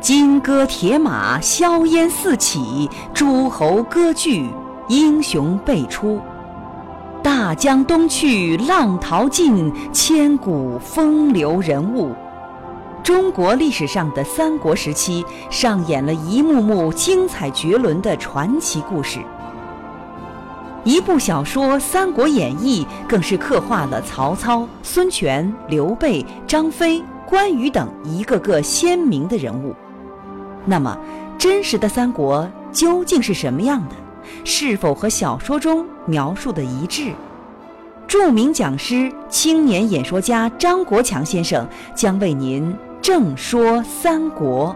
金戈铁马，硝烟四起；诸侯割据，英雄辈出。大江东去，浪淘尽，千古风流人物。中国历史上的三国时期，上演了一幕幕精彩绝伦的传奇故事。一部小说《三国演义》更是刻画了曹操、孙权、刘备、张飞、关羽等一个个鲜明的人物。那么，真实的三国究竟是什么样的？是否和小说中描述的一致？著名讲师、青年演说家张国强先生将为您正说三国。